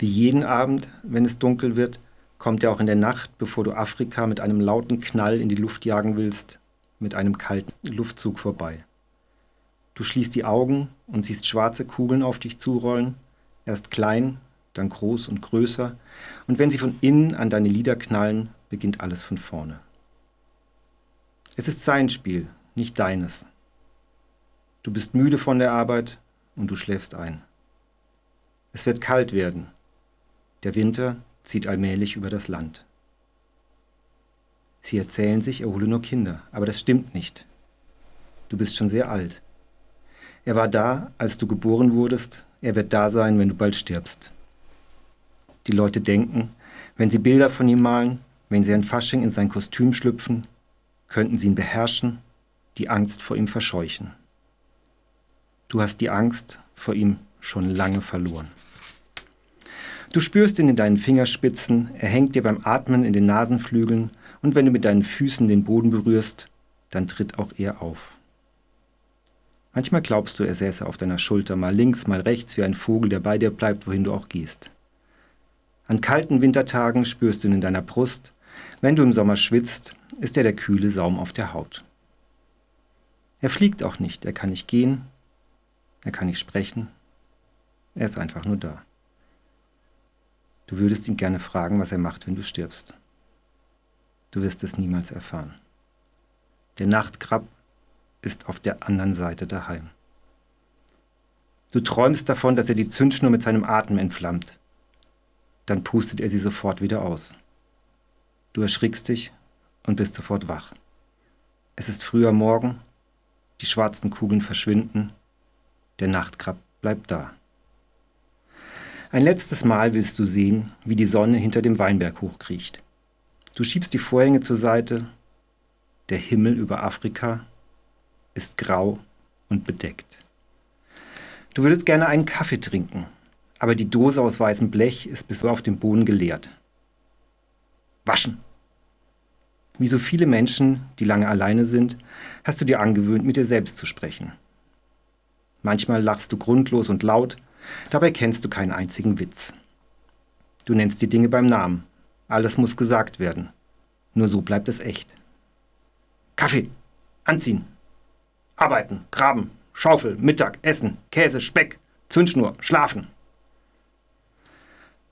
Wie jeden Abend, wenn es dunkel wird, kommt er auch in der Nacht, bevor du Afrika mit einem lauten Knall in die Luft jagen willst, mit einem kalten Luftzug vorbei. Du schließt die Augen und siehst schwarze Kugeln auf dich zurollen, erst klein, dann groß und größer, und wenn sie von innen an deine Lider knallen, beginnt alles von vorne. Es ist sein Spiel, nicht deines. Du bist müde von der Arbeit und du schläfst ein. Es wird kalt werden. Der Winter zieht allmählich über das Land. Sie erzählen sich, er hole nur Kinder, aber das stimmt nicht. Du bist schon sehr alt. Er war da, als du geboren wurdest, er wird da sein, wenn du bald stirbst. Die Leute denken, wenn sie Bilder von ihm malen, wenn sie ein Fasching in sein Kostüm schlüpfen, könnten sie ihn beherrschen, die Angst vor ihm verscheuchen. Du hast die Angst vor ihm schon lange verloren. Du spürst ihn in deinen Fingerspitzen, er hängt dir beim Atmen in den Nasenflügeln und wenn du mit deinen Füßen den Boden berührst, dann tritt auch er auf. Manchmal glaubst du, er säße auf deiner Schulter, mal links, mal rechts, wie ein Vogel, der bei dir bleibt, wohin du auch gehst. An kalten Wintertagen spürst du ihn in deiner Brust. Wenn du im Sommer schwitzt, ist er der kühle Saum auf der Haut. Er fliegt auch nicht, er kann nicht gehen, er kann nicht sprechen, er ist einfach nur da. Du würdest ihn gerne fragen, was er macht, wenn du stirbst. Du wirst es niemals erfahren. Der Nachtkrab ist auf der anderen Seite daheim. Du träumst davon, dass er die Zündschnur mit seinem Atem entflammt. Dann pustet er sie sofort wieder aus. Du erschrickst dich und bist sofort wach. Es ist früher Morgen, die schwarzen Kugeln verschwinden, der Nachtkrab bleibt da. Ein letztes Mal willst du sehen, wie die Sonne hinter dem Weinberg hochkriecht. Du schiebst die Vorhänge zur Seite, der Himmel über Afrika ist grau und bedeckt. Du würdest gerne einen Kaffee trinken, aber die Dose aus weißem Blech ist bis auf den Boden geleert. Waschen. Wie so viele Menschen, die lange alleine sind, hast du dir angewöhnt, mit dir selbst zu sprechen. Manchmal lachst du grundlos und laut, dabei kennst du keinen einzigen Witz. Du nennst die Dinge beim Namen. Alles muss gesagt werden. Nur so bleibt es echt. Kaffee, anziehen, arbeiten, graben, Schaufel, Mittag, Essen, Käse, Speck, Zündschnur, schlafen.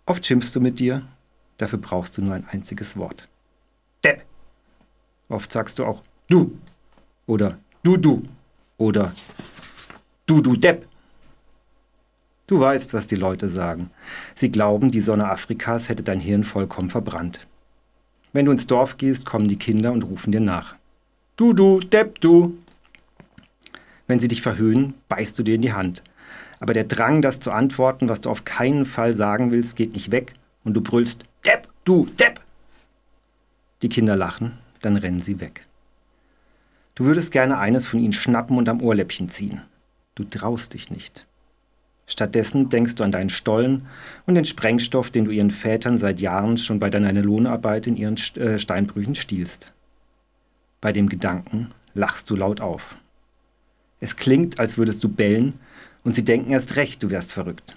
Oft schimpfst du mit dir, dafür brauchst du nur ein einziges Wort. Depp. Oft sagst du auch du oder du du oder du du Depp. Du weißt, was die Leute sagen. Sie glauben, die Sonne Afrikas hätte dein Hirn vollkommen verbrannt. Wenn du ins Dorf gehst, kommen die Kinder und rufen dir nach. Du, du, Depp, du. Wenn sie dich verhöhnen, beißt du dir in die Hand aber der Drang, das zu antworten, was du auf keinen Fall sagen willst, geht nicht weg und du brüllst, Depp, du, Depp! Die Kinder lachen, dann rennen sie weg. Du würdest gerne eines von ihnen schnappen und am Ohrläppchen ziehen. Du traust dich nicht. Stattdessen denkst du an deinen Stollen und den Sprengstoff, den du ihren Vätern seit Jahren schon bei deiner Lohnarbeit in ihren äh, Steinbrüchen stiehlst. Bei dem Gedanken lachst du laut auf. Es klingt, als würdest du bellen, und sie denken erst recht, du wärst verrückt.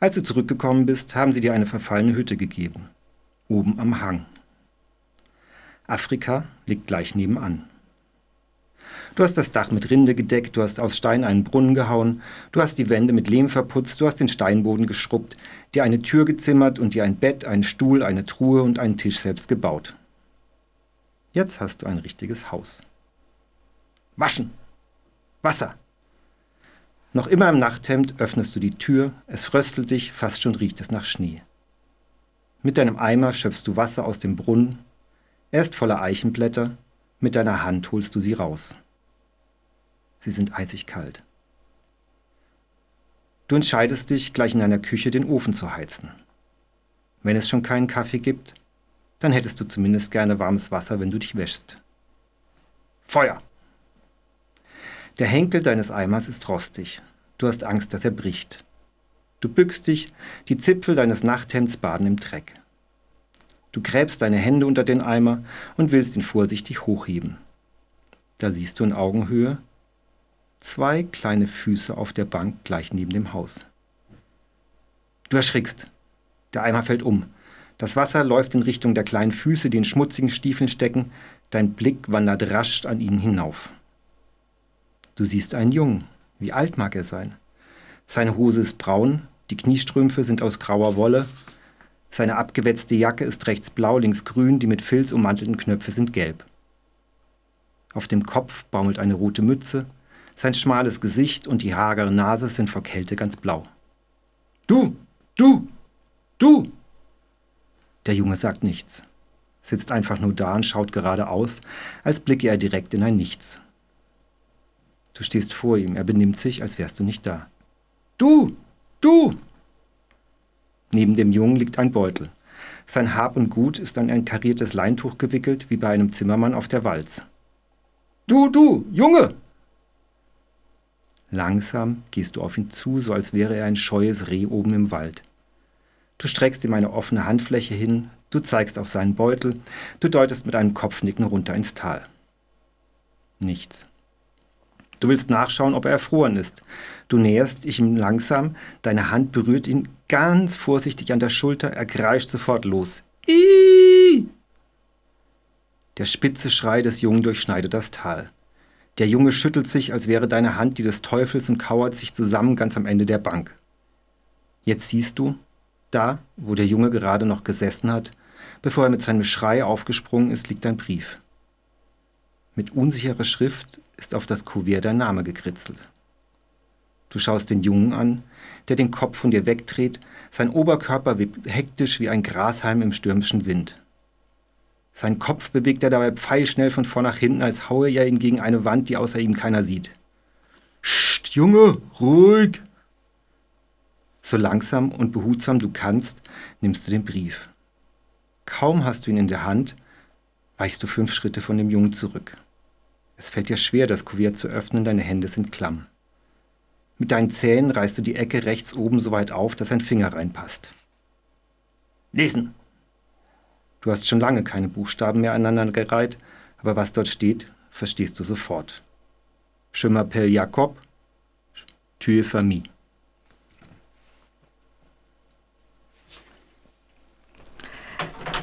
Als du zurückgekommen bist, haben sie dir eine verfallene Hütte gegeben, oben am Hang. Afrika liegt gleich nebenan. Du hast das Dach mit Rinde gedeckt, du hast aus Stein einen Brunnen gehauen, du hast die Wände mit Lehm verputzt, du hast den Steinboden geschrubbt, dir eine Tür gezimmert und dir ein Bett, einen Stuhl, eine Truhe und einen Tisch selbst gebaut. Jetzt hast du ein richtiges Haus. Waschen. Wasser. Noch immer im Nachthemd öffnest du die Tür, es fröstelt dich, fast schon riecht es nach Schnee. Mit deinem Eimer schöpfst du Wasser aus dem Brunnen, er ist voller Eichenblätter, mit deiner Hand holst du sie raus. Sie sind eisig kalt. Du entscheidest dich, gleich in deiner Küche den Ofen zu heizen. Wenn es schon keinen Kaffee gibt, dann hättest du zumindest gerne warmes Wasser, wenn du dich wäschst. Feuer! Der Henkel deines Eimers ist rostig. Du hast Angst, dass er bricht. Du bückst dich, die Zipfel deines Nachthemds baden im Dreck. Du gräbst deine Hände unter den Eimer und willst ihn vorsichtig hochheben. Da siehst du in Augenhöhe zwei kleine Füße auf der Bank gleich neben dem Haus. Du erschrickst. Der Eimer fällt um. Das Wasser läuft in Richtung der kleinen Füße, die in schmutzigen Stiefeln stecken. Dein Blick wandert rasch an ihnen hinauf. Du siehst einen Jungen. Wie alt mag er sein? Seine Hose ist braun, die Kniestrümpfe sind aus grauer Wolle, seine abgewetzte Jacke ist rechts blau, links grün, die mit Filz ummantelten Knöpfe sind gelb. Auf dem Kopf baumelt eine rote Mütze, sein schmales Gesicht und die hagere Nase sind vor Kälte ganz blau. Du, du, du! Der Junge sagt nichts, sitzt einfach nur da und schaut geradeaus, als blicke er direkt in ein Nichts. Du stehst vor ihm, er benimmt sich, als wärst du nicht da. Du, du! Neben dem Jungen liegt ein Beutel. Sein Hab und Gut ist an ein kariertes Leintuch gewickelt, wie bei einem Zimmermann auf der Walz. Du, du, Junge! Langsam gehst du auf ihn zu, so als wäre er ein scheues Reh oben im Wald. Du streckst ihm eine offene Handfläche hin, du zeigst auf seinen Beutel, du deutest mit einem Kopfnicken runter ins Tal. Nichts. Du willst nachschauen, ob er erfroren ist. Du näherst dich ihm langsam, deine Hand berührt ihn ganz vorsichtig an der Schulter, er kreischt sofort los. Iiii! Der spitze Schrei des Jungen durchschneidet das Tal. Der Junge schüttelt sich, als wäre deine Hand die des Teufels und kauert sich zusammen ganz am Ende der Bank. Jetzt siehst du, da, wo der Junge gerade noch gesessen hat, bevor er mit seinem Schrei aufgesprungen ist, liegt ein Brief. Mit unsicherer Schrift ist auf das Kuvert dein Name gekritzelt. Du schaust den Jungen an, der den Kopf von dir wegdreht, sein Oberkörper webt hektisch wie ein Grashalm im stürmischen Wind. Sein Kopf bewegt er dabei pfeilschnell von vor nach hinten, als haue er ihn gegen eine Wand, die außer ihm keiner sieht. Psst, Junge, ruhig! So langsam und behutsam du kannst, nimmst du den Brief. Kaum hast du ihn in der Hand, weichst du fünf Schritte von dem Jungen zurück. Es fällt dir schwer, das Kuvert zu öffnen, deine Hände sind klamm. Mit deinen Zähnen reißt du die Ecke rechts oben so weit auf, dass ein Finger reinpasst. Lesen! Du hast schon lange keine Buchstaben mehr aneinander gereiht, aber was dort steht, verstehst du sofort. Je m'appelle Jakob, tu es famille.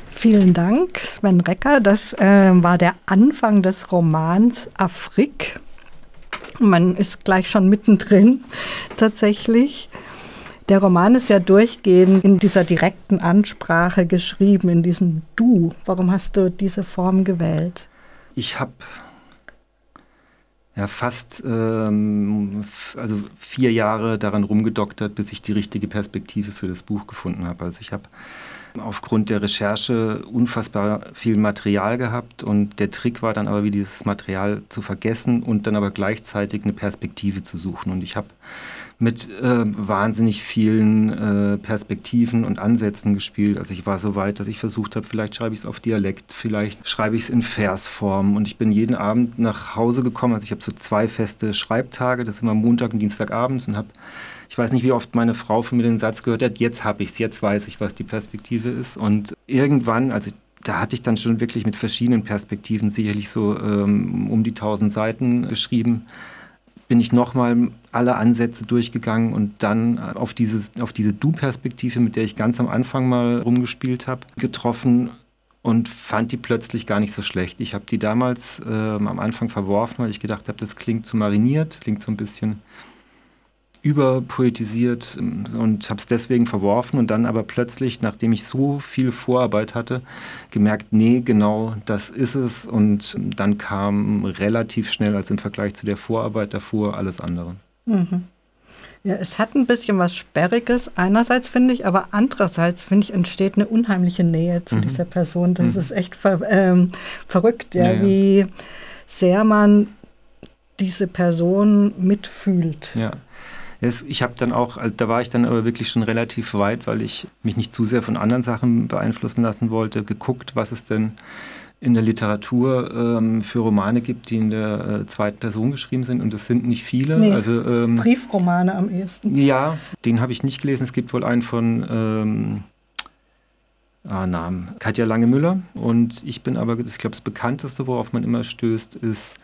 Vielen Dank, Sven Recker. Das äh, war der Anfang des Romans Afrik. Man ist gleich schon mittendrin tatsächlich. Der Roman ist ja durchgehend in dieser direkten Ansprache geschrieben, in diesem Du. Warum hast du diese Form gewählt? Ich habe ja fast ähm, also vier Jahre daran rumgedoktert, bis ich die richtige Perspektive für das Buch gefunden habe. Also ich habe aufgrund der Recherche unfassbar viel Material gehabt und der Trick war dann aber, wie dieses Material zu vergessen und dann aber gleichzeitig eine Perspektive zu suchen. Und ich habe mit äh, wahnsinnig vielen äh, Perspektiven und Ansätzen gespielt. Also ich war so weit, dass ich versucht habe, vielleicht schreibe ich es auf Dialekt, vielleicht schreibe ich es in Versform. Und ich bin jeden Abend nach Hause gekommen. Also ich habe so zwei feste Schreibtage, das ist immer Montag und Dienstagabends und habe ich weiß nicht, wie oft meine Frau von mir den Satz gehört hat, jetzt habe ich es, jetzt weiß ich, was die Perspektive ist. Und irgendwann, also da hatte ich dann schon wirklich mit verschiedenen Perspektiven sicherlich so ähm, um die tausend Seiten geschrieben, bin ich nochmal alle Ansätze durchgegangen und dann auf, dieses, auf diese Du-Perspektive, mit der ich ganz am Anfang mal rumgespielt habe, getroffen und fand die plötzlich gar nicht so schlecht. Ich habe die damals äh, am Anfang verworfen, weil ich gedacht habe, das klingt zu mariniert, klingt so ein bisschen überpoetisiert und habe es deswegen verworfen und dann aber plötzlich, nachdem ich so viel Vorarbeit hatte, gemerkt, nee, genau das ist es und dann kam relativ schnell, als im Vergleich zu der Vorarbeit davor, alles andere. Mhm. Ja, es hat ein bisschen was Sperriges einerseits, finde ich, aber andererseits, finde ich, entsteht eine unheimliche Nähe zu mhm. dieser Person. Das mhm. ist echt ver ähm, verrückt, ja, ja, wie sehr man diese Person mitfühlt. Ja. Ich habe dann auch, also da war ich dann aber wirklich schon relativ weit, weil ich mich nicht zu sehr von anderen Sachen beeinflussen lassen wollte, geguckt, was es denn in der Literatur ähm, für Romane gibt, die in der äh, zweiten Person geschrieben sind. Und das sind nicht viele. Nee, also, ähm, Briefromane am ehesten. Ja, den habe ich nicht gelesen. Es gibt wohl einen von ähm, ah, Namen, Katja Lange-Müller. Und ich bin aber, ich glaube, das bekannteste, worauf man immer stößt, ist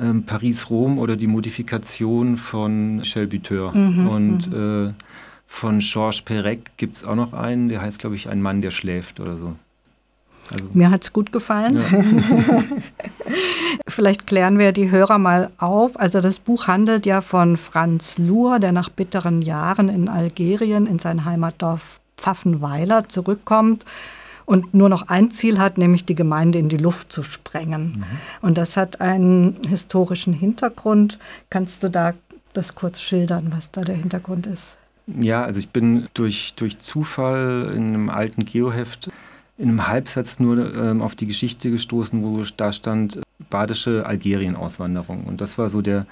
ähm, Paris-Rom oder die Modifikation von Shelby Buteur. Mhm, und mhm. äh, Von Georges Perec gibt es auch noch einen, der heißt, glaube ich, Ein Mann, der schläft oder so. Also, Mir hat es gut gefallen. Ja. Vielleicht klären wir die Hörer mal auf. Also das Buch handelt ja von Franz Luhr, der nach bitteren Jahren in Algerien in sein Heimatdorf Pfaffenweiler zurückkommt und nur noch ein Ziel hat, nämlich die Gemeinde in die Luft zu sprengen. Mhm. Und das hat einen historischen Hintergrund. Kannst du da das kurz schildern, was da der Hintergrund ist? Ja, also ich bin durch, durch Zufall in einem alten Geoheft in einem Halbsatz nur ähm, auf die Geschichte gestoßen, wo da stand äh, badische Algerien-Auswanderung. Und das war so der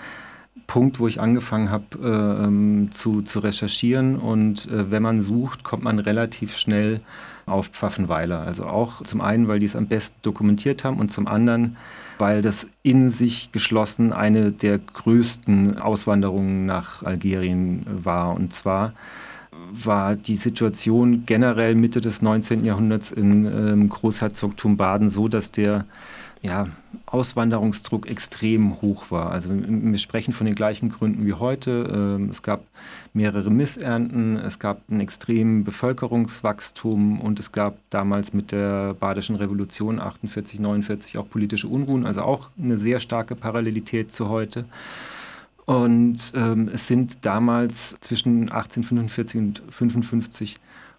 Punkt, wo ich angefangen habe äh, ähm, zu, zu recherchieren. Und äh, wenn man sucht, kommt man relativ schnell auf Pfaffenweiler. Also auch zum einen, weil die es am besten dokumentiert haben und zum anderen, weil das in sich geschlossen eine der größten Auswanderungen nach Algerien war. Und zwar war die Situation generell Mitte des 19. Jahrhunderts in ähm, Großherzogtum Baden so, dass der ja, Auswanderungsdruck extrem hoch war. Also wir sprechen von den gleichen Gründen wie heute. Ähm, es gab mehrere Missernten, es gab ein extremes Bevölkerungswachstum und es gab damals mit der Badischen Revolution 48, 49 auch politische Unruhen, also auch eine sehr starke Parallelität zu heute. Und ähm, es sind damals zwischen 1845 und 1855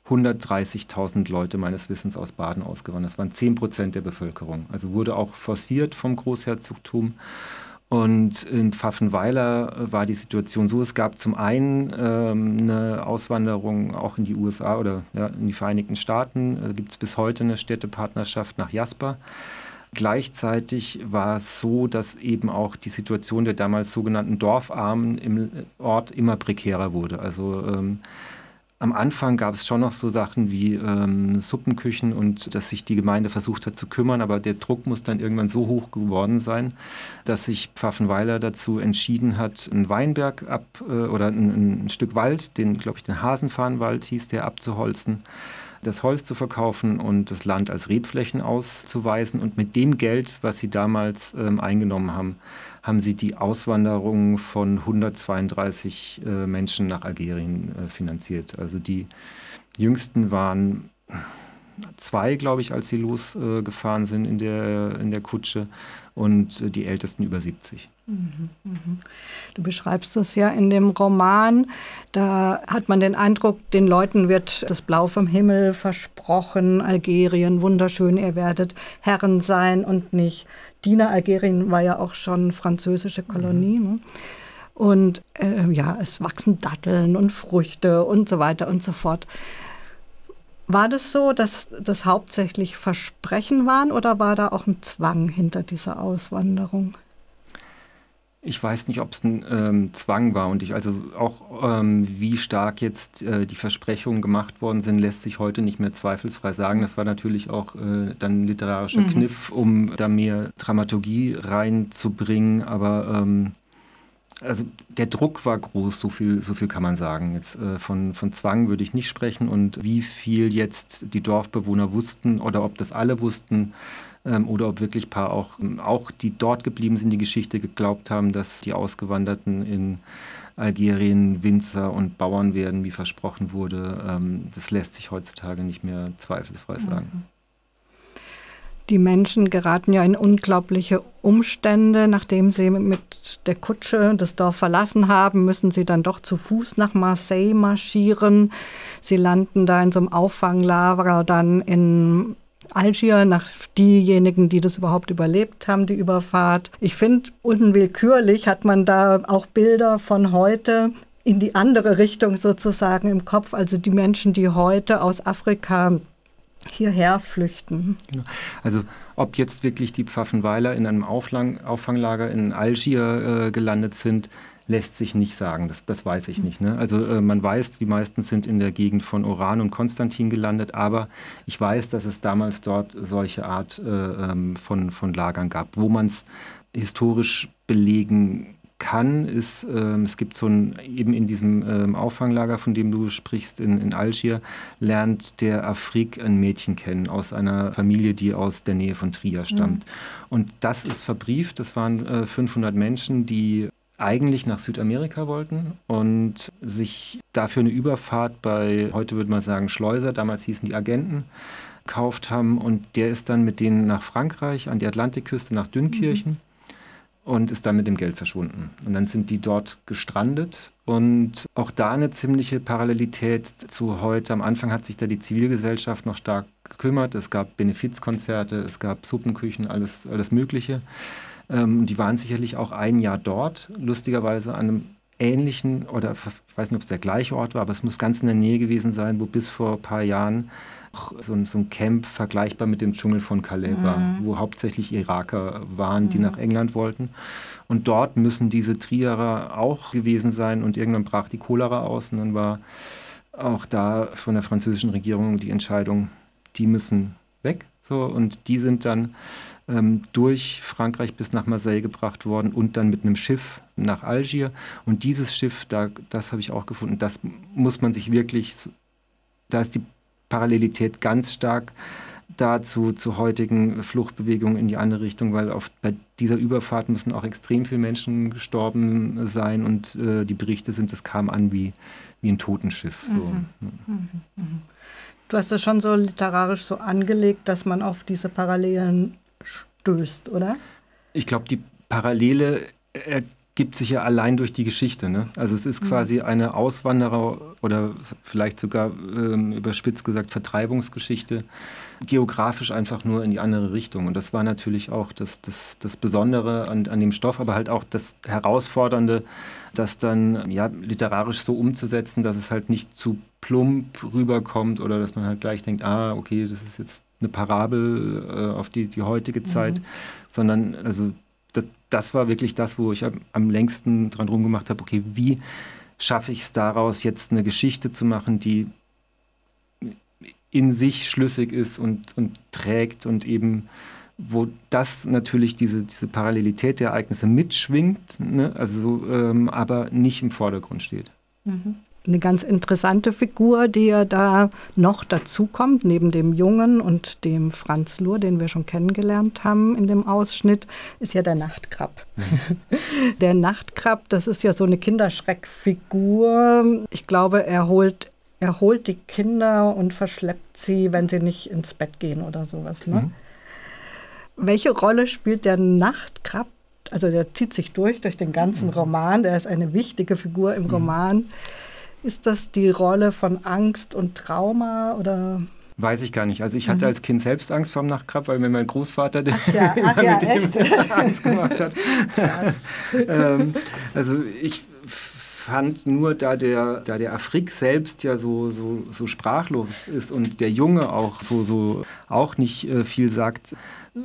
130.000 Leute meines Wissens aus Baden ausgewandert. Das waren 10 Prozent der Bevölkerung. Also wurde auch forciert vom Großherzogtum. Und in Pfaffenweiler war die Situation so, es gab zum einen ähm, eine Auswanderung auch in die USA oder ja, in die Vereinigten Staaten. Da gibt es bis heute eine Städtepartnerschaft nach Jasper. Gleichzeitig war es so, dass eben auch die Situation der damals sogenannten Dorfarmen im Ort immer prekärer wurde. Also ähm, am Anfang gab es schon noch so Sachen wie ähm, Suppenküchen und dass sich die Gemeinde versucht hat zu kümmern, aber der Druck muss dann irgendwann so hoch geworden sein, dass sich Pfaffenweiler dazu entschieden hat, einen Weinberg ab äh, oder ein, ein, Stück Wald, den glaube ich den Hasenfahnenwald hieß, der abzuholzen das Holz zu verkaufen und das Land als Rebflächen auszuweisen. Und mit dem Geld, was sie damals ähm, eingenommen haben, haben sie die Auswanderung von 132 äh, Menschen nach Algerien äh, finanziert. Also die jüngsten waren zwei, glaube ich, als sie losgefahren äh, sind in der, in der Kutsche und äh, die ältesten über 70. Mhm, mhm. Du beschreibst das ja in dem Roman. Da hat man den Eindruck, den Leuten wird das Blau vom Himmel versprochen. Algerien, wunderschön, ihr werdet Herren sein und nicht Diener. Algerien war ja auch schon französische Kolonie. Mhm. Ne? Und äh, ja, es wachsen Datteln und Früchte und so weiter und so fort. War das so, dass das hauptsächlich Versprechen waren oder war da auch ein Zwang hinter dieser Auswanderung? Ich weiß nicht, ob es ein ähm, Zwang war und ich also auch, ähm, wie stark jetzt äh, die Versprechungen gemacht worden sind, lässt sich heute nicht mehr zweifelsfrei sagen. Das war natürlich auch äh, dann ein literarischer mhm. Kniff, um da mehr Dramaturgie reinzubringen, aber ähm, also der Druck war groß, so viel, so viel kann man sagen. Jetzt äh, von, von Zwang würde ich nicht sprechen und wie viel jetzt die Dorfbewohner wussten oder ob das alle wussten oder ob wirklich ein paar auch, auch, die dort geblieben sind, die Geschichte geglaubt haben, dass die Ausgewanderten in Algerien Winzer und Bauern werden, wie versprochen wurde. Ähm, das lässt sich heutzutage nicht mehr zweifelsfrei sagen. Mhm. Die Menschen geraten ja in unglaubliche Umstände. Nachdem sie mit der Kutsche das Dorf verlassen haben, müssen sie dann doch zu Fuß nach Marseille marschieren. Sie landen da in so einem Auffanglager, dann in Algier, nach diejenigen, die das überhaupt überlebt haben, die Überfahrt. Ich finde, unwillkürlich hat man da auch Bilder von heute in die andere Richtung sozusagen im Kopf. Also die Menschen, die heute aus Afrika hierher flüchten. Genau. Also ob jetzt wirklich die Pfaffenweiler in einem Auflang Auffanglager in Algier äh, gelandet sind, lässt sich nicht sagen. Das, das weiß ich nicht. Ne? Also äh, man weiß, die meisten sind in der Gegend von Oran und Konstantin gelandet, aber ich weiß, dass es damals dort solche Art äh, ähm, von, von Lagern gab, wo man es historisch belegen kann, ist, ähm, es gibt so ein, eben in diesem ähm, Auffanglager, von dem du sprichst, in, in Algier, lernt der Afrik ein Mädchen kennen aus einer Familie, die aus der Nähe von Trier stammt. Mhm. Und das ist verbrieft, das waren äh, 500 Menschen, die eigentlich nach Südamerika wollten und sich dafür eine Überfahrt bei, heute würde man sagen, Schleuser, damals hießen die Agenten, gekauft haben. Und der ist dann mit denen nach Frankreich, an die Atlantikküste, nach Dünnkirchen. Mhm. Und ist dann mit dem Geld verschwunden. Und dann sind die dort gestrandet. Und auch da eine ziemliche Parallelität zu heute. Am Anfang hat sich da die Zivilgesellschaft noch stark gekümmert. Es gab Benefizkonzerte, es gab Suppenküchen, alles, alles Mögliche. Ähm, die waren sicherlich auch ein Jahr dort, lustigerweise an einem ähnlichen, oder ich weiß nicht, ob es der gleiche Ort war, aber es muss ganz in der Nähe gewesen sein, wo bis vor ein paar Jahren so ein, so ein Camp vergleichbar mit dem Dschungel von Calais mhm. war, wo hauptsächlich Iraker waren, mhm. die nach England wollten. Und dort müssen diese Trierer auch gewesen sein und irgendwann brach die Cholera aus und dann war auch da von der französischen Regierung die Entscheidung, die müssen weg. So, und die sind dann ähm, durch Frankreich bis nach Marseille gebracht worden und dann mit einem Schiff nach Algier. Und dieses Schiff, da, das habe ich auch gefunden, das muss man sich wirklich, da ist die Parallelität ganz stark dazu zu heutigen Fluchtbewegungen in die andere Richtung, weil auf, bei dieser Überfahrt müssen auch extrem viele Menschen gestorben sein und äh, die Berichte sind, es kam an wie, wie ein Totenschiff. So. Mhm. Mhm. Mhm. Du hast das schon so literarisch so angelegt, dass man auf diese Parallelen stößt, oder? Ich glaube, die Parallele ergibt sich ja allein durch die Geschichte. Ne? Also es ist mhm. quasi eine Auswanderer- oder vielleicht sogar ähm, überspitzt gesagt Vertreibungsgeschichte, geografisch einfach nur in die andere Richtung. Und das war natürlich auch das, das, das Besondere an, an dem Stoff, aber halt auch das Herausfordernde, das dann ja, literarisch so umzusetzen, dass es halt nicht zu plump rüberkommt oder dass man halt gleich denkt, ah, okay, das ist jetzt eine Parabel äh, auf die, die heutige Zeit, mhm. sondern also das, das, war wirklich das, wo ich am, am längsten dran rumgemacht habe, okay, wie schaffe ich es daraus, jetzt eine Geschichte zu machen, die in sich schlüssig ist und, und trägt und eben, wo das natürlich diese, diese Parallelität der Ereignisse mitschwingt, ne? also so, ähm, aber nicht im Vordergrund steht. Mhm eine ganz interessante Figur, die ja da noch dazukommt, neben dem Jungen und dem Franz Luhr, den wir schon kennengelernt haben in dem Ausschnitt, ist ja der Nachtkrab. Mhm. Der Nachtkrab, das ist ja so eine Kinderschreckfigur. Ich glaube, er holt, er holt die Kinder und verschleppt sie, wenn sie nicht ins Bett gehen oder sowas. Ne? Mhm. Welche Rolle spielt der Nachtkrab also der zieht sich durch, durch den ganzen mhm. Roman. Der ist eine wichtige Figur im mhm. Roman. Ist das die Rolle von Angst und Trauma oder? Weiß ich gar nicht. Also ich hatte mhm. als Kind selbst Angst vor dem Nachtkrab, weil mir mein Großvater ach ja, ja, mit dem Angst gemacht hat. ähm, also ich fand nur, da der, da der Afrik selbst ja so, so, so sprachlos ist und der Junge auch so, so auch nicht äh, viel sagt,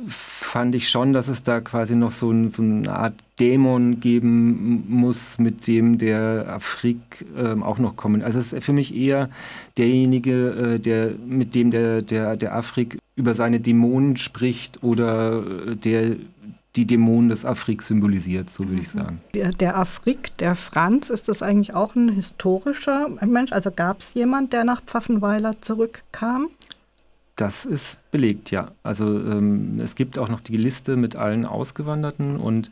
fand ich schon, dass es da quasi noch so, so eine Art Dämon geben muss, mit dem der Afrik äh, auch noch kommen. Also es ist für mich eher derjenige, äh, der, mit dem der, der, der Afrik über seine Dämonen spricht oder äh, der die Dämonen des Afrik symbolisiert, so würde ich mhm. sagen. Der, der Afrik, der Franz, ist das eigentlich auch ein historischer Mensch? Also gab es jemand, der nach Pfaffenweiler zurückkam? Das ist belegt, ja. Also ähm, es gibt auch noch die Liste mit allen Ausgewanderten und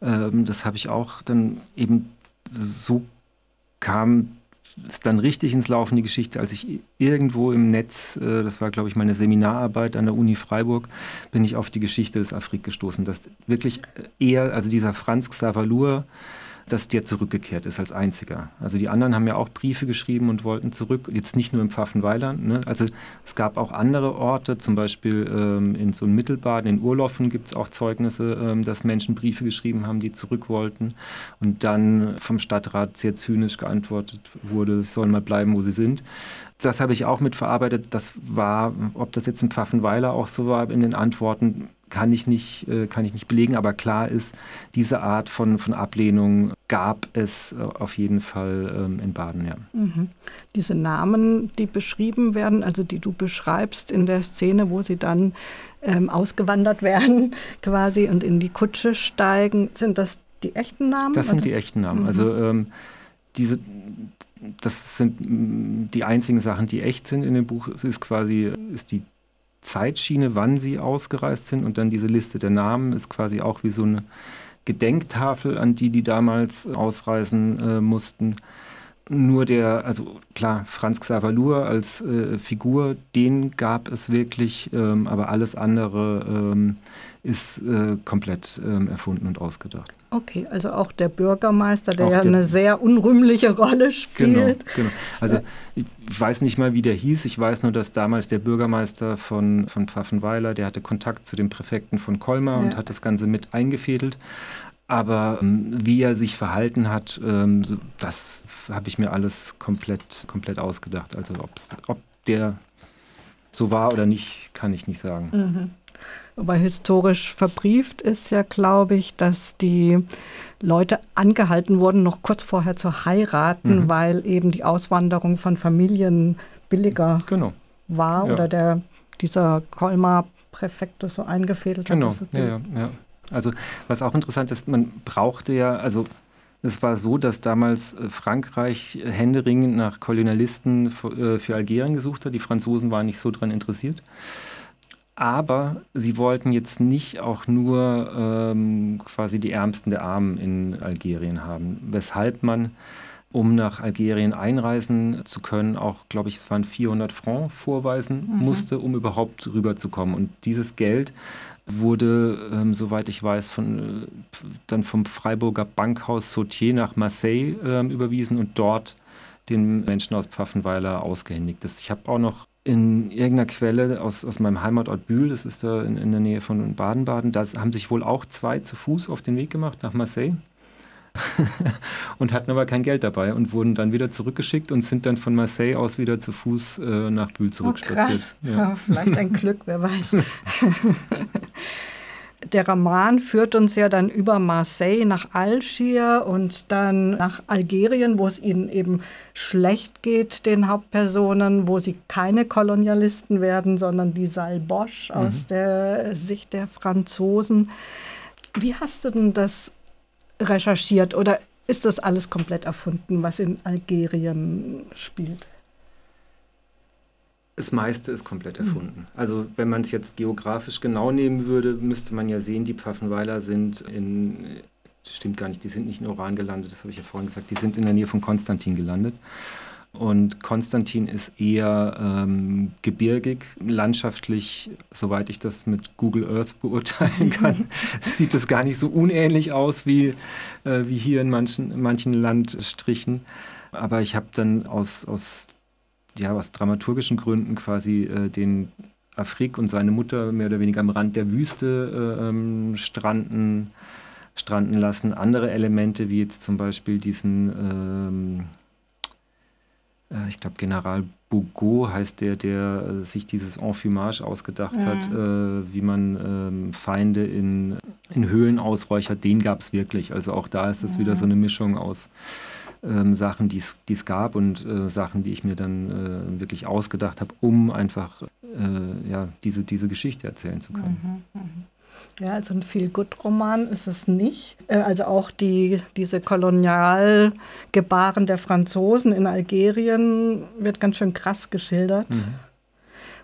ähm, das habe ich auch dann eben so kam es dann richtig ins Laufen, die Geschichte, als ich irgendwo im Netz, äh, das war glaube ich meine Seminararbeit an der Uni Freiburg, bin ich auf die Geschichte des Afrik gestoßen, dass wirklich eher, also dieser Franz Xaver Lur, dass der zurückgekehrt ist als einziger. Also die anderen haben ja auch Briefe geschrieben und wollten zurück, jetzt nicht nur im Pfaffenweiland. Ne? Also es gab auch andere Orte, zum Beispiel ähm, in so einem Mittelbaden, in Urloffen gibt es auch Zeugnisse, ähm, dass Menschen Briefe geschrieben haben, die zurück wollten und dann vom Stadtrat sehr zynisch geantwortet wurde, sollen mal bleiben, wo sie sind. Das habe ich auch mitverarbeitet. Das war, ob das jetzt im Pfaffenweiler auch so war in den Antworten, kann ich nicht, äh, kann ich nicht belegen, aber klar ist, diese Art von, von Ablehnung gab es äh, auf jeden Fall ähm, in Baden, ja. Mhm. Diese Namen, die beschrieben werden, also die du beschreibst in der Szene, wo sie dann ähm, ausgewandert werden quasi und in die Kutsche steigen, sind das die echten Namen? Das sind oder? die echten Namen. Mhm. Also ähm, diese, das sind mm, die einzigen Sachen, die echt sind in dem Buch. Es ist quasi, ist die Zeitschiene, wann sie ausgereist sind und dann diese Liste der Namen ist quasi auch wie so eine Gedenktafel an die, die damals ausreisen äh, mussten nur der, also klar, Franz Xaver Lohr als äh, Figur, den gab es wirklich, ähm, aber alles andere ähm, ist äh, komplett ähm, erfunden und ausgedacht. Okay, also auch der Bürgermeister, der auch ja der, eine sehr unrühmliche Rolle spielt. Genau, genau. Also ich weiß nicht mal, wie der hieß. Ich weiß nur, dass damals der Bürgermeister von, von Pfaffenweiler, der hatte Kontakt zu dem Präfekten von Colmar ja. und hat das Ganze mit eingefädelt. Aber ähm, wie er sich verhalten hat, ähm, das habe ich mir alles komplett, komplett ausgedacht. Also ob der so war oder nicht, kann ich nicht sagen. Mhm. Aber historisch verbrieft ist ja, glaube ich, dass die Leute angehalten wurden, noch kurz vorher zu heiraten, mhm. weil eben die Auswanderung von Familien billiger genau. war ja. oder der, dieser Colmar-Präfekt das so eingefädelt genau. hat. Genau, ja, ja, ja. Also was auch interessant ist, man brauchte ja, also es war so, dass damals äh, Frankreich händeringend nach Kolonialisten äh, für Algerien gesucht hat. Die Franzosen waren nicht so daran interessiert. Aber sie wollten jetzt nicht auch nur ähm, quasi die Ärmsten der Armen in Algerien haben, weshalb man, um nach Algerien einreisen zu können, auch, glaube ich, es waren 400 Francs vorweisen mhm. musste, um überhaupt rüberzukommen. Und dieses Geld wurde, ähm, soweit ich weiß, von, äh, dann vom Freiburger Bankhaus Sautier nach Marseille äh, überwiesen und dort den Menschen aus Pfaffenweiler ausgehändigt. Das, ich habe auch noch in irgendeiner Quelle aus, aus meinem Heimatort Bühl, das ist da in, in der Nähe von Baden-Baden, da haben sich wohl auch zwei zu Fuß auf den Weg gemacht nach Marseille und hatten aber kein Geld dabei und wurden dann wieder zurückgeschickt und sind dann von Marseille aus wieder zu Fuß äh, nach Bühl zurückspaziert. Oh, ja. ja. vielleicht ein Glück, wer weiß. der Roman führt uns ja dann über Marseille nach Algier und dann nach Algerien, wo es ihnen eben schlecht geht, den Hauptpersonen, wo sie keine Kolonialisten werden, sondern die Salbosch mhm. aus der Sicht der Franzosen. Wie hast du denn das recherchiert oder ist das alles komplett erfunden, was in Algerien spielt? Das meiste ist komplett hm. erfunden. Mhm. Also wenn man es jetzt geografisch genau nehmen würde, müsste man ja sehen, die Pfaffenweiler sind in, stimmt gar nicht, die sind nicht in Oran gelandet, das habe ich ja vorhin gesagt, die sind in der Nähe von Konstantin gelandet. Und Konstantin ist eher ähm, gebirgig, landschaftlich, soweit ich das mit Google Earth beurteilen kann, sieht es gar nicht so unähnlich aus wie, äh, wie hier in manchen, in manchen Landstrichen. Aber ich habe dann aus, aus ja, aus dramaturgischen Gründen quasi äh, den Afrik und seine Mutter mehr oder weniger am Rand der Wüste äh, ähm, stranden, stranden lassen. Andere Elemente, wie jetzt zum Beispiel diesen, ähm, äh, ich glaube, General Bougot heißt der, der äh, sich dieses Enfumage ausgedacht mhm. hat, äh, wie man ähm, Feinde in, in Höhlen ausräuchert, den gab es wirklich. Also auch da ist es mhm. wieder so eine Mischung aus ähm, Sachen, die es gab und äh, Sachen, die ich mir dann äh, wirklich ausgedacht habe, um einfach äh, ja, diese, diese Geschichte erzählen zu können. Mhm, mh. Ja, also ein Feel-Good-Roman ist es nicht. Äh, also auch die, diese Kolonialgebaren der Franzosen in Algerien wird ganz schön krass geschildert. Mhm.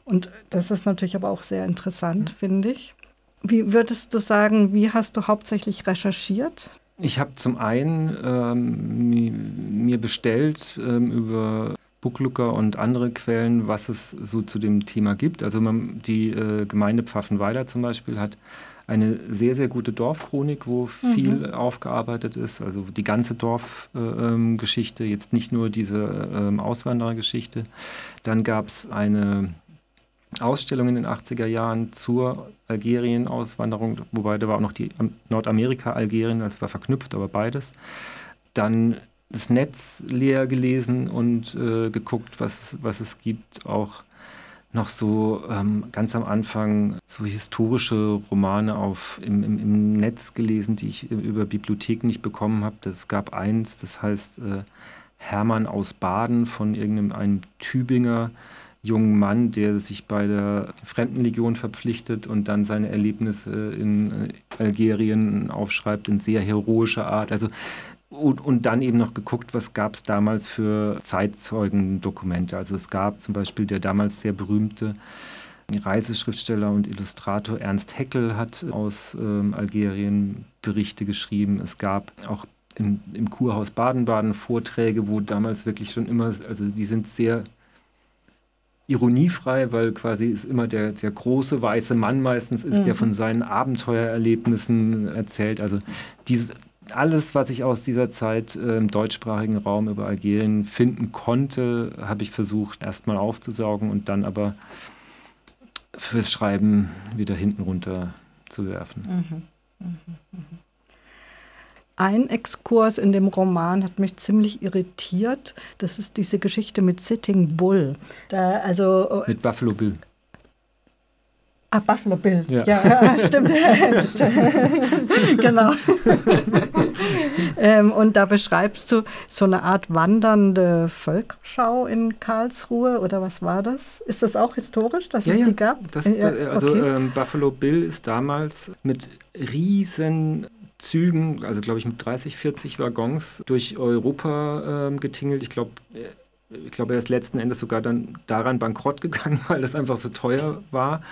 Und das ist natürlich aber auch sehr interessant, mhm. finde ich. Wie würdest du sagen, wie hast du hauptsächlich recherchiert? Ich habe zum einen ähm, mir bestellt ähm, über Booklooker und andere Quellen, was es so zu dem Thema gibt. Also man, die äh, Gemeinde Pfaffenweiler zum Beispiel hat eine sehr, sehr gute Dorfchronik, wo mhm. viel aufgearbeitet ist. Also die ganze Dorfgeschichte, äh, ähm, jetzt nicht nur diese äh, Auswanderergeschichte. Dann gab es eine Ausstellung in den 80er Jahren zur Algerien-Auswanderung, wobei da war auch noch die Nordamerika-Algerien, das war verknüpft, aber beides. Dann das Netz leer gelesen und äh, geguckt, was, was es gibt. Auch noch so ähm, ganz am Anfang so historische Romane auf, im, im, im, Netz gelesen, die ich über Bibliotheken nicht bekommen habe. Es gab eins, das heißt äh, Hermann aus Baden von irgendeinem Tübinger jungen Mann, der sich bei der Fremdenlegion verpflichtet und dann seine Erlebnisse in äh, Algerien aufschreibt in sehr heroischer Art. Also und, und dann eben noch geguckt, was gab es damals für Zeitzeugendokumente. Also es gab zum Beispiel der damals sehr berühmte Reiseschriftsteller und Illustrator Ernst Haeckel hat aus ähm, Algerien Berichte geschrieben. Es gab auch in, im Kurhaus Baden-Baden Vorträge, wo damals wirklich schon immer, also die sind sehr ironiefrei, weil quasi es immer der, der große weiße Mann meistens ist, mhm. der von seinen Abenteuererlebnissen erzählt. Also diese, alles, was ich aus dieser Zeit äh, im deutschsprachigen Raum über Algerien finden konnte, habe ich versucht erstmal aufzusaugen und dann aber fürs Schreiben wieder hinten runter zu werfen. Mhm. Mhm. Mhm. Ein Exkurs in dem Roman hat mich ziemlich irritiert. Das ist diese Geschichte mit Sitting Bull. Da, also, mit Buffalo Bill. Ah, Buffalo Bill. Ja, ja stimmt. genau. ähm, und da beschreibst du so eine Art wandernde Völkerschau in Karlsruhe oder was war das? Ist das auch historisch, dass ja, es ja. die gab? Das, ja, also okay. ähm, Buffalo Bill ist damals mit riesen Zügen, also glaube ich mit 30, 40 Waggons durch Europa ähm, getingelt. Ich glaube, ich glaube, er ist letzten Endes sogar dann daran bankrott gegangen, weil das einfach so teuer war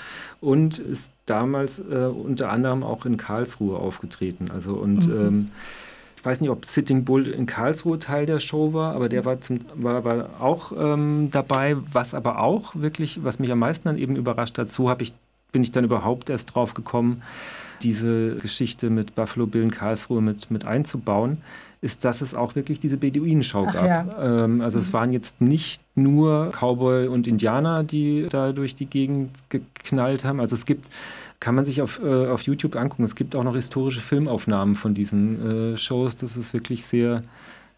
und ist damals äh, unter anderem auch in Karlsruhe aufgetreten. Also und mhm. ähm, ich weiß nicht, ob Sitting Bull in Karlsruhe Teil der Show war, aber der war, zum, war, war auch ähm, dabei. Was aber auch wirklich, was mich am meisten dann eben überrascht hat, so ich, bin ich dann überhaupt erst drauf gekommen, diese Geschichte mit Buffalo Bill in Karlsruhe mit, mit einzubauen, ist, dass es auch wirklich diese Beduinenschau gab. Ja. Ähm, also mhm. es waren jetzt nicht nur Cowboy und Indianer, die da durch die Gegend geknallt haben. Also es gibt kann man sich auf, äh, auf YouTube angucken. Es gibt auch noch historische Filmaufnahmen von diesen äh, Shows. Das ist wirklich sehr,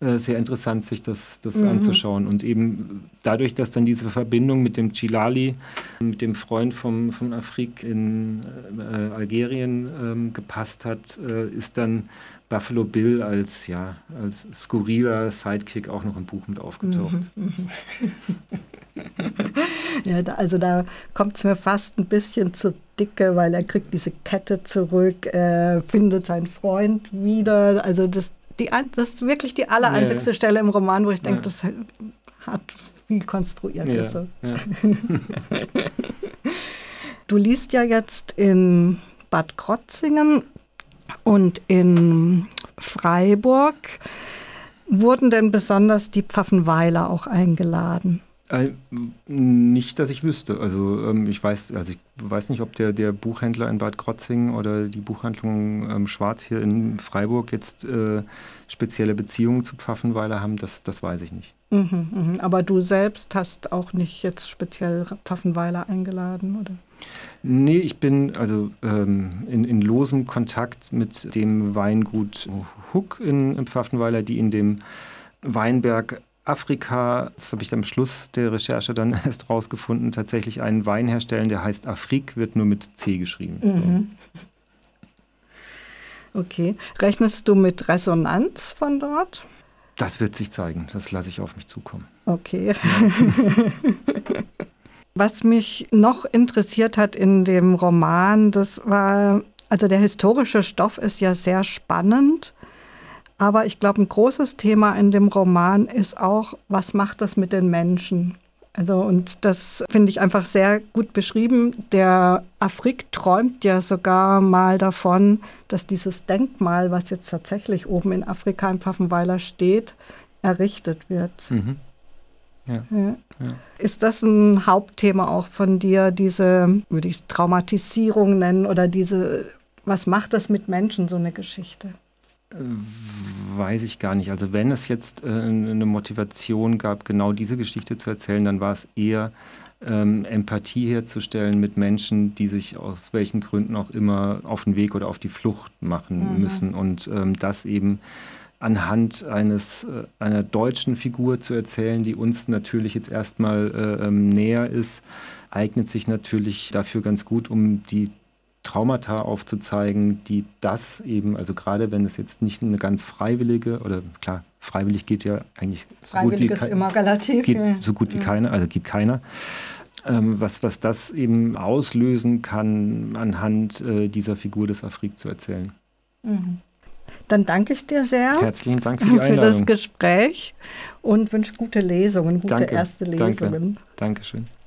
äh, sehr interessant, sich das, das mhm. anzuschauen. Und eben dadurch, dass dann diese Verbindung mit dem Chilali, mit dem Freund vom, von Afrik in äh, Algerien ähm, gepasst hat, äh, ist dann Buffalo Bill als, ja, als skurriler Sidekick auch noch im Buch mit aufgetaucht. Mhm. ja, da, also da kommt es mir fast ein bisschen zu dicke, weil er kriegt diese Kette zurück, äh, findet seinen Freund wieder. Also das die, das ist wirklich die allereinzigste ja. Stelle im Roman, wo ich denke, ja. das hat viel konstruiertes. Ja. So. du liest ja jetzt in Bad Krotzingen und in Freiburg. Wurden denn besonders die Pfaffenweiler auch eingeladen? Äh, nicht, dass ich wüsste. Also ähm, ich weiß, also ich weiß nicht, ob der, der Buchhändler in Bad Krotzing oder die Buchhandlung ähm, Schwarz hier in Freiburg jetzt äh, spezielle Beziehungen zu Pfaffenweiler haben, das, das weiß ich nicht. Mhm, mh. Aber du selbst hast auch nicht jetzt speziell Pfaffenweiler eingeladen, oder? Nee, ich bin also ähm, in, in losem Kontakt mit dem Weingut Huck in, in Pfaffenweiler, die in dem Weinberg Afrika, das habe ich am Schluss der Recherche dann erst rausgefunden, tatsächlich einen Wein herstellen, der heißt Afrik, wird nur mit C geschrieben. Mhm. Okay. Rechnest du mit Resonanz von dort? Das wird sich zeigen. Das lasse ich auf mich zukommen. Okay. Was mich noch interessiert hat in dem Roman, das war, also der historische Stoff ist ja sehr spannend. Aber ich glaube, ein großes Thema in dem Roman ist auch, was macht das mit den Menschen? Also, und das finde ich einfach sehr gut beschrieben. Der Afrik träumt ja sogar mal davon, dass dieses Denkmal, was jetzt tatsächlich oben in Afrika im Pfaffenweiler steht, errichtet wird. Mhm. Ja. Ja. Ja. Ist das ein Hauptthema auch von dir, diese, würde ich es Traumatisierung nennen oder diese, was macht das mit Menschen, so eine Geschichte? Weiß ich gar nicht. Also wenn es jetzt äh, eine Motivation gab, genau diese Geschichte zu erzählen, dann war es eher ähm, Empathie herzustellen mit Menschen, die sich aus welchen Gründen auch immer auf den Weg oder auf die Flucht machen mhm. müssen. Und ähm, das eben anhand eines, äh, einer deutschen Figur zu erzählen, die uns natürlich jetzt erstmal äh, ähm, näher ist, eignet sich natürlich dafür ganz gut, um die Traumata aufzuzeigen, die das eben, also gerade wenn es jetzt nicht eine ganz freiwillige oder klar, freiwillig geht ja eigentlich so gut wie, ist immer relativ. Geht so gut wie ja. keiner, also geht keiner. Ähm, was, was das eben auslösen kann, anhand äh, dieser Figur des Afrik zu erzählen. Mhm. Dann danke ich dir sehr. Herzlichen Dank für die Einladung. Für das Gespräch und wünsche gute Lesungen, gute danke, erste Lesungen. Danke. Dankeschön.